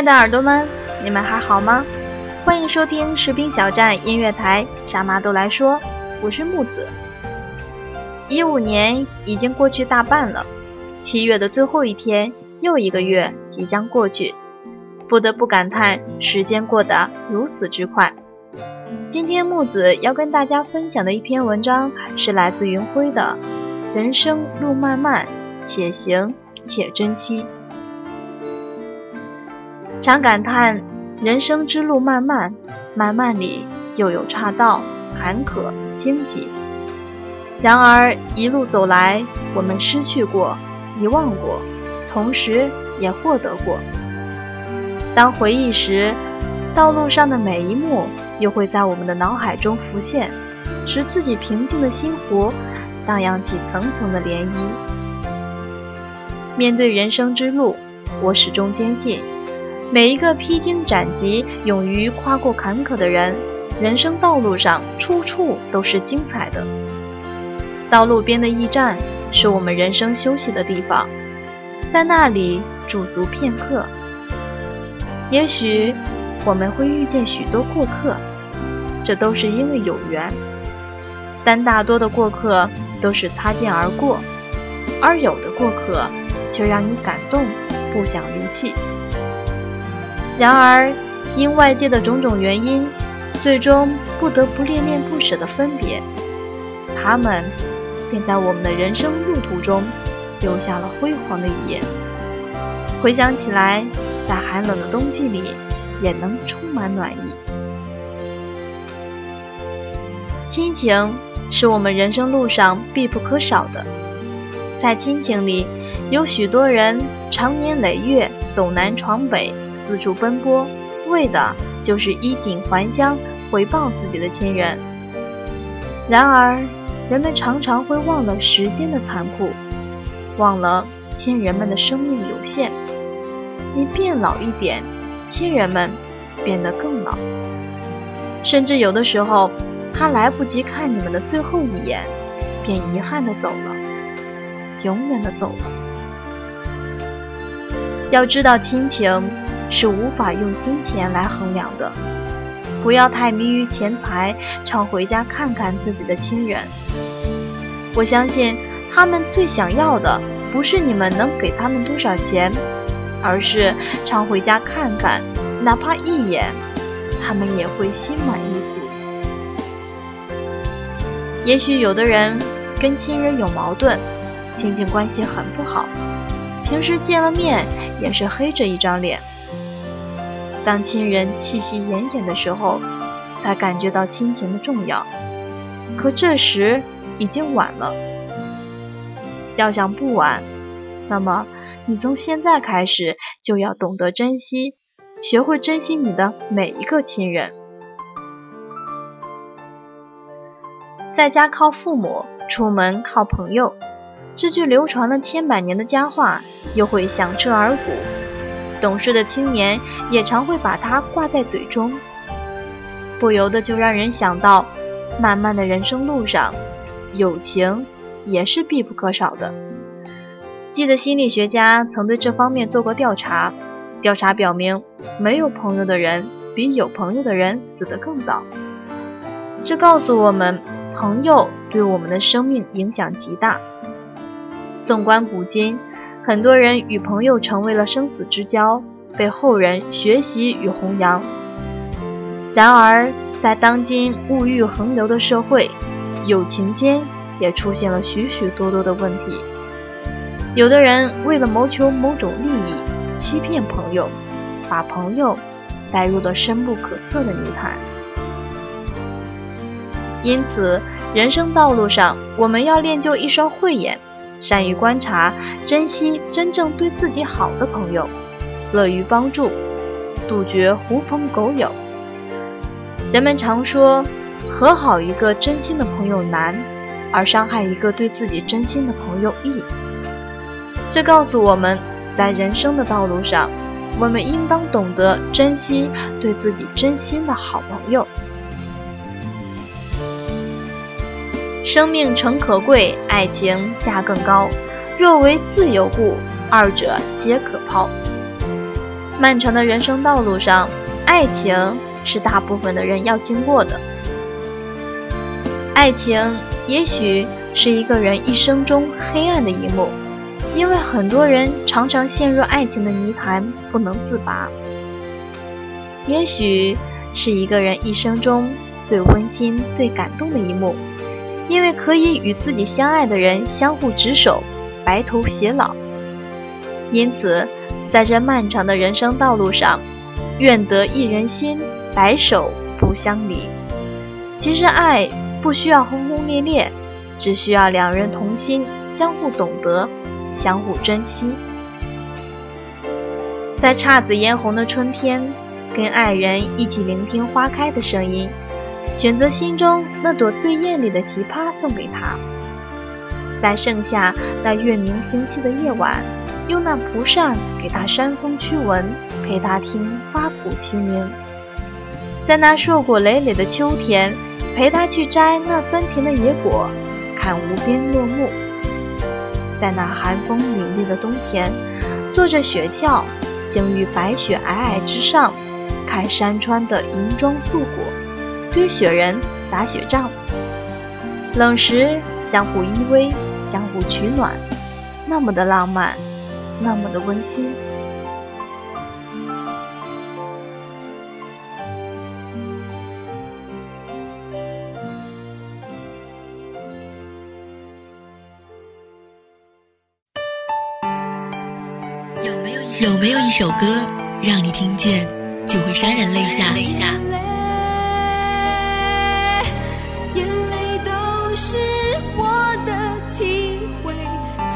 亲爱的耳朵们，你们还好吗？欢迎收听士兵小站音乐台，傻妈都来说，我是木子。一五年已经过去大半了，七月的最后一天，又一个月即将过去，不得不感叹时间过得如此之快。今天木子要跟大家分享的一篇文章是来自云辉的《人生路漫漫，且行且珍惜》。常感叹人生之路漫漫，漫漫里又有岔道、坎坷、荆棘。然而一路走来，我们失去过，遗忘过，同时也获得过。当回忆时，道路上的每一幕又会在我们的脑海中浮现，使自己平静的心湖荡漾起层层的涟漪。面对人生之路，我始终坚信。每一个披荆斩棘、勇于跨过坎坷的人，人生道路上处处都是精彩的。道路边的驿站是我们人生休息的地方，在那里驻足片刻。也许我们会遇见许多过客，这都是因为有缘，但大多的过客都是擦肩而过，而有的过客却让你感动，不想离弃。然而，因外界的种种原因，最终不得不恋恋不舍的分别，他们便在我们的人生路途中留下了辉煌的一页。回想起来，在寒冷的冬季里，也能充满暖意。亲情是我们人生路上必不可少的，在亲情里，有许多人长年累月走南闯北。四处奔波，为的就是衣锦还乡，回报自己的亲人。然而，人们常常会忘了时间的残酷，忘了亲人们的生命有限。你变老一点，亲人们变得更老。甚至有的时候，他来不及看你们的最后一眼，便遗憾的走了，永远的走了。要知道亲情。是无法用金钱来衡量的。不要太迷于钱财，常回家看看自己的亲人。我相信他们最想要的，不是你们能给他们多少钱，而是常回家看看，哪怕一眼，他们也会心满意足。也许有的人跟亲人有矛盾，亲戚关系很不好，平时见了面也是黑着一张脸。当亲人气息奄奄的时候，才感觉到亲情的重要。可这时已经晚了。要想不晚，那么你从现在开始就要懂得珍惜，学会珍惜你的每一个亲人。在家靠父母，出门靠朋友，这句流传了千百年的佳话，又会响彻耳鼓。懂事的青年也常会把它挂在嘴中，不由得就让人想到，漫漫的人生路上，友情也是必不可少的。记得心理学家曾对这方面做过调查，调查表明，没有朋友的人比有朋友的人死得更早。这告诉我们，朋友对我们的生命影响极大。纵观古今，很多人与朋友成为了生死之交，被后人学习与弘扬。然而，在当今物欲横流的社会，友情间也出现了许许多多的问题。有的人为了谋求某种利益，欺骗朋友，把朋友带入了深不可测的泥潭。因此，人生道路上，我们要练就一双慧眼，善于观察、珍惜真正对自己好的朋友，乐于帮助，杜绝狐朋狗友。人们常说，和好一个真心的朋友难，而伤害一个对自己真心的朋友易。这告诉我们，在人生的道路上，我们应当懂得珍惜对自己真心的好朋友。生命诚可贵，爱情价更高。若为自由故，二者皆可抛。漫长的人生道路上，爱情是大部分的人要经过的。爱情也许是一个人一生中黑暗的一幕。因为很多人常常陷入爱情的泥潭不能自拔，也许是一个人一生中最温馨、最感动的一幕，因为可以与自己相爱的人相互执手，白头偕老。因此，在这漫长的人生道路上，愿得一人心，白首不相离。其实，爱不需要轰轰烈烈，只需要两人同心，相互懂得。相互珍惜，在姹紫嫣红的春天，跟爱人一起聆听花开的声音，选择心中那朵最艳丽的奇葩送给他。在盛夏那月明星稀的夜晚，用那蒲扇给他扇风驱蚊，陪他听花鼓齐鸣。在那硕果累累的秋天，陪他去摘那酸甜的野果，看无边落木。在那寒风凛冽的冬天，坐着雪橇，行于白雪皑皑之上，看山川的银装素，堆雪人，打雪仗。冷时相互依偎，相互取暖，那么的浪漫，那么的温馨。有没有一首歌，让你听见就会潸然泪下？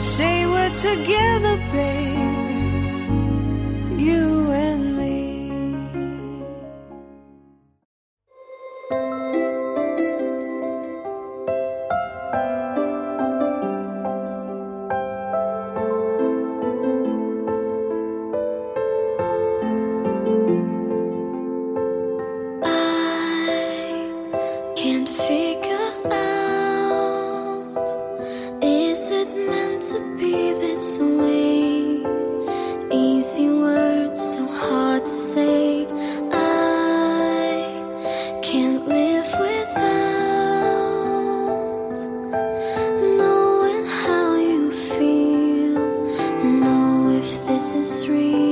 Say we're together, baby. You. This is real.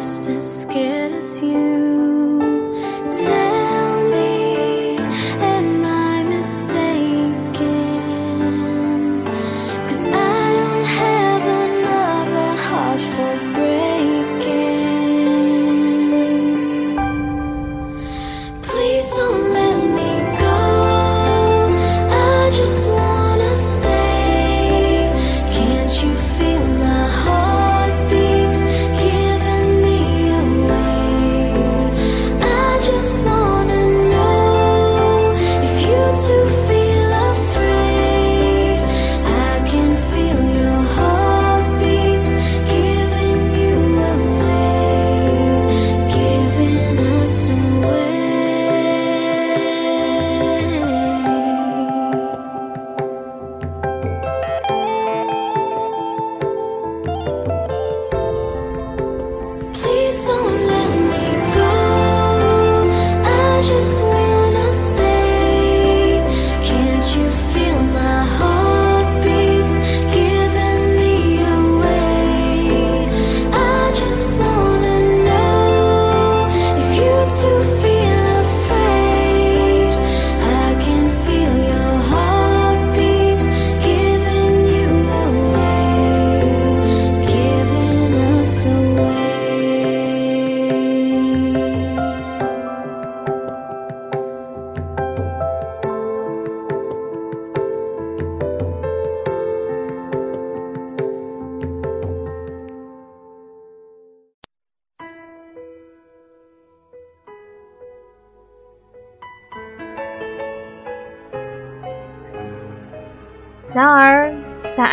just as scared as you.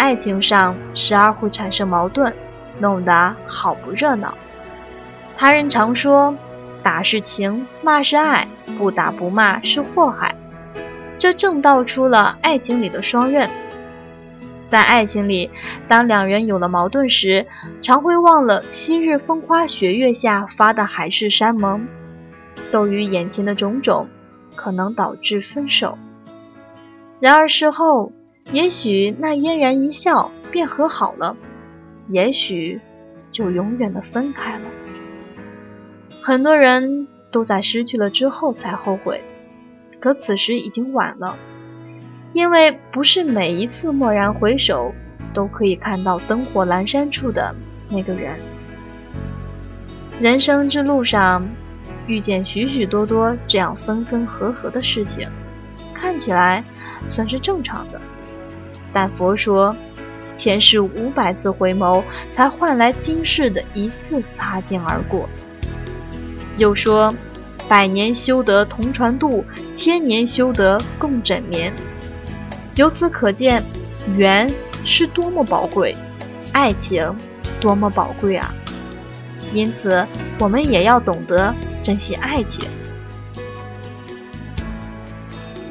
爱情上时而会产生矛盾，弄得好不热闹。他人常说：“打是情，骂是爱，不打不骂是祸害。”这正道出了爱情里的双刃。在爱情里，当两人有了矛盾时，常会忘了昔日风花雪月下发的海誓山盟，斗于眼前的种种，可能导致分手。然而事后，也许那嫣然一笑便和好了，也许就永远的分开了。很多人都在失去了之后才后悔，可此时已经晚了，因为不是每一次蓦然回首都可以看到灯火阑珊处的那个人。人生之路上，遇见许许多多这样分分合合的事情，看起来算是正常的。但佛说，前世五百次回眸，才换来今世的一次擦肩而过。又说，百年修得同船渡，千年修得共枕眠。由此可见，缘是多么宝贵，爱情多么宝贵啊！因此，我们也要懂得珍惜爱情。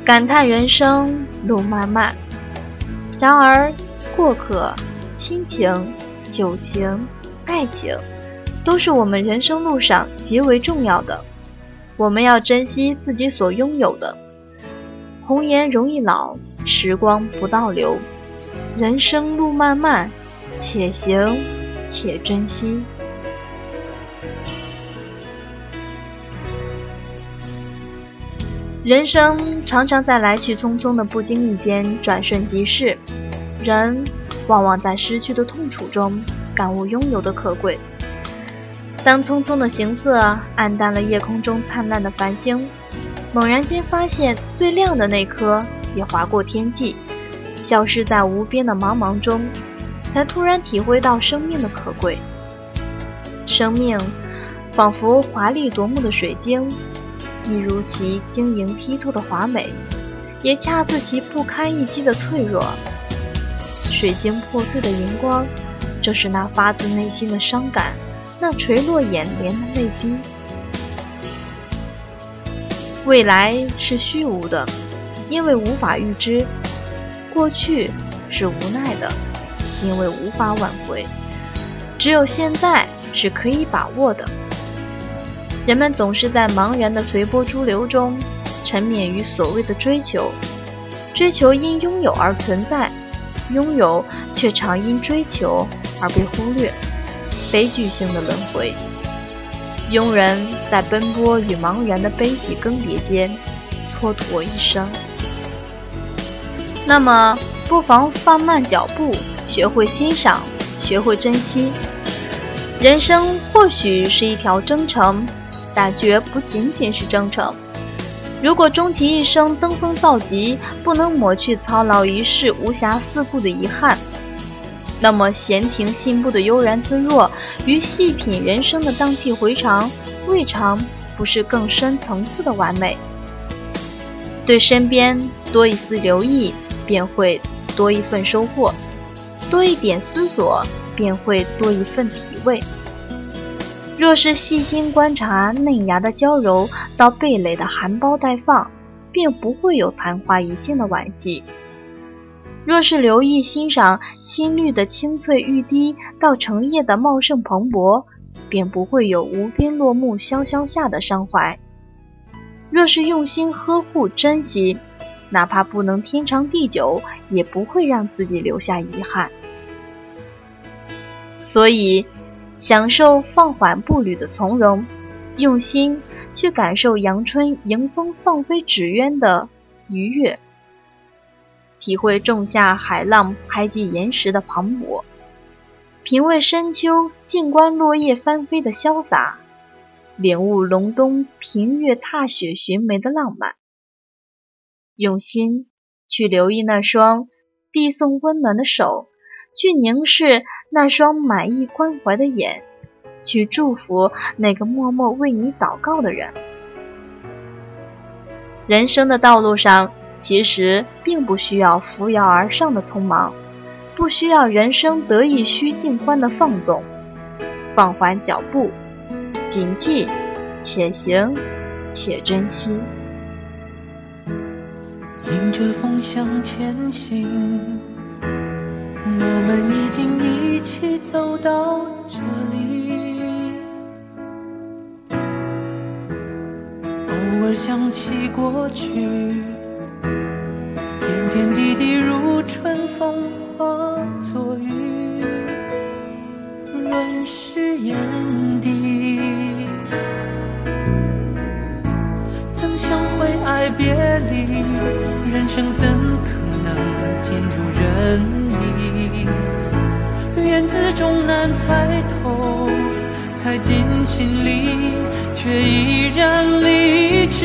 感叹人生路漫漫。然而，过客、亲情、友情、爱情，都是我们人生路上极为重要的。我们要珍惜自己所拥有的。红颜容易老，时光不倒流。人生路漫漫，且行且珍惜。人生常常在来去匆匆的不经意间转瞬即逝，人往往在失去的痛楚中感悟拥有的可贵。当匆匆的行色暗淡了夜空中灿烂的繁星，猛然间发现最亮的那颗也划过天际，消失在无边的茫茫中，才突然体会到生命的可贵。生命仿佛华丽夺目的水晶。一如其晶莹剔透的华美，也恰似其不堪一击的脆弱。水晶破碎的荧光，正是那发自内心的伤感，那垂落眼帘的泪滴。未来是虚无的，因为无法预知；过去是无奈的，因为无法挽回。只有现在是可以把握的。人们总是在茫然的随波逐流中，沉湎于所谓的追求，追求因拥有而存在，拥有却常因追求而被忽略，悲剧性的轮回。庸人在奔波与茫然的悲喜更迭间蹉跎一生。那么，不妨放慢脚步，学会欣赏，学会珍惜。人生或许是一条征程，但绝不仅仅是征程。如果终其一生登峰造极，不能抹去操劳一世、无暇四顾的遗憾，那么闲庭信步的悠然自若，与细品人生的荡气回肠，未尝不是更深层次的完美。对身边多一丝留意，便会多一份收获；多一点思索。便会多一份体味。若是细心观察嫩芽的娇柔到蓓蕾的含苞待放，便不会有昙花一现的惋惜；若是留意欣赏新绿的青翠欲滴到成叶的茂盛蓬勃，便不会有无边落木萧萧下的伤怀；若是用心呵护珍惜，哪怕不能天长地久，也不会让自己留下遗憾。所以，享受放缓步履的从容，用心去感受阳春迎风放飞纸鸢的愉悦，体会仲夏海浪拍击岩石的磅礴，品味深秋静观落叶翻飞的潇洒，领悟隆冬平月踏雪寻梅的浪漫，用心去留意那双递送温暖的手。去凝视那双满意关怀的眼，去祝福那个默默为你祷告的人。人生的道路上，其实并不需要扶摇而上的匆忙，不需要人生得意须尽欢的放纵，放缓脚步，谨记，且行且珍惜。迎着风向前行。我们已经一起走到这里，偶尔想起过去，点点滴滴如春风化作雨，润湿眼底。怎想会爱别离？人生怎可尽如人？缘字终难猜透，猜进心里，却依然离去。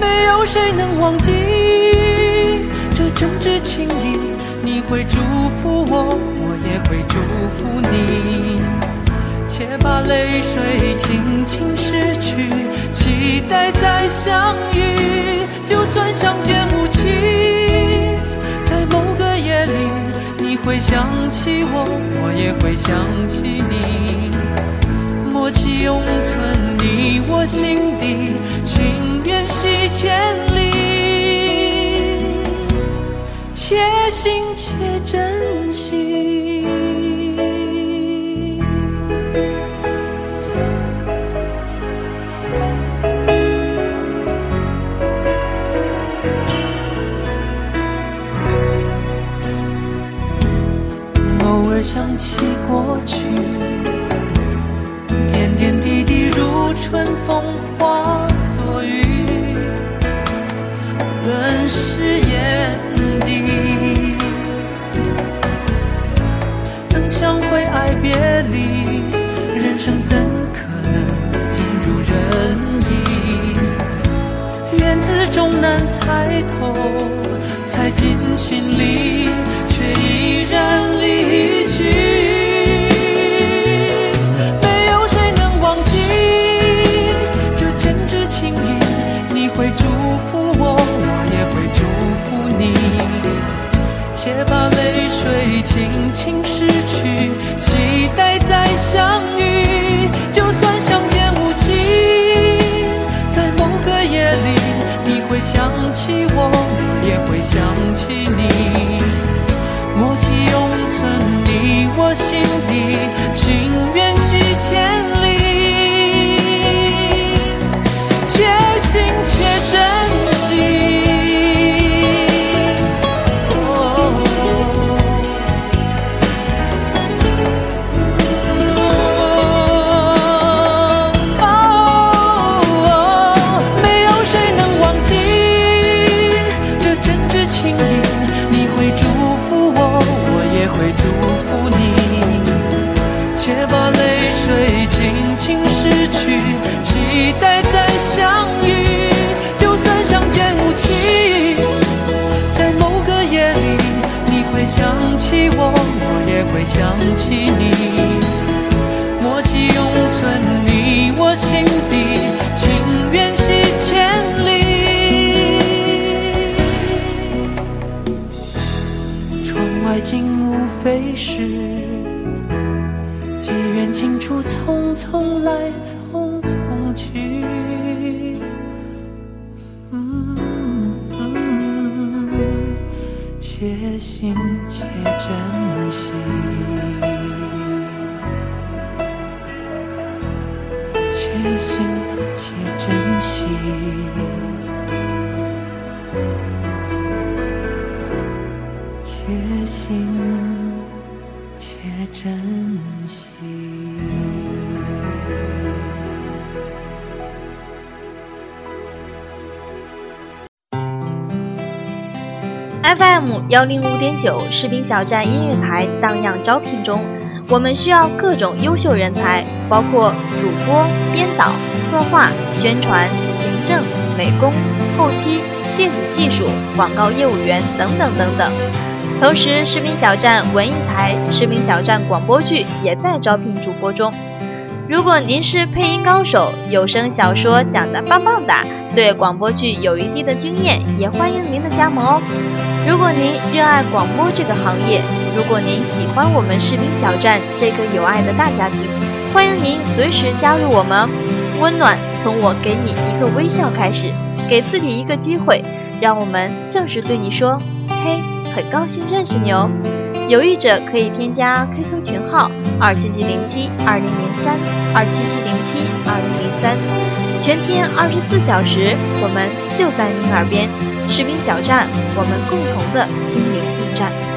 没有谁能忘记这真挚情谊，你会祝福我，我也会祝福你。且把泪水轻轻拭去，期待再相遇，会想起我，我也会想起你，默契永存你我心底，情缘系千里，且行且珍惜。起过去，点点滴滴如春风化作雨，润湿眼底。怎想会爱别离？人生怎可能尽如人意？缘字终难猜透，猜进心里，却依然想起我，我也会想起你。默契永存你我心底，情缘系千你，默契永存你我心底，情缘系千里。窗外景物非是机缘尽处，匆匆来，匆匆去。且行且珍惜且行且珍惜，且行且珍惜。FM 幺零五点九士兵小站音乐台荡漾招聘中，我们需要各种优秀人才，包括主播、编导、策划、宣传、行政、美工、后期、电子技术、广告业务员等等等等。同时，视频小站文艺台、视频小站广播剧也在招聘主播中。如果您是配音高手，有声小说讲得棒棒哒，对广播剧有一定的经验，也欢迎您的加盟哦。如果您热爱广播这个行业，如果您喜欢我们士兵小站这个有爱的大家庭，欢迎您随时加入我们。温暖从我给你一个微笑开始，给自己一个机会，让我们正式对你说：嘿，很高兴认识你哦。有意者可以添加 QQ 群号二七七零七二零零三二七七零七二零零三，全天二十四小时，我们就在您耳边。士兵小站，我们共同的心灵驿站。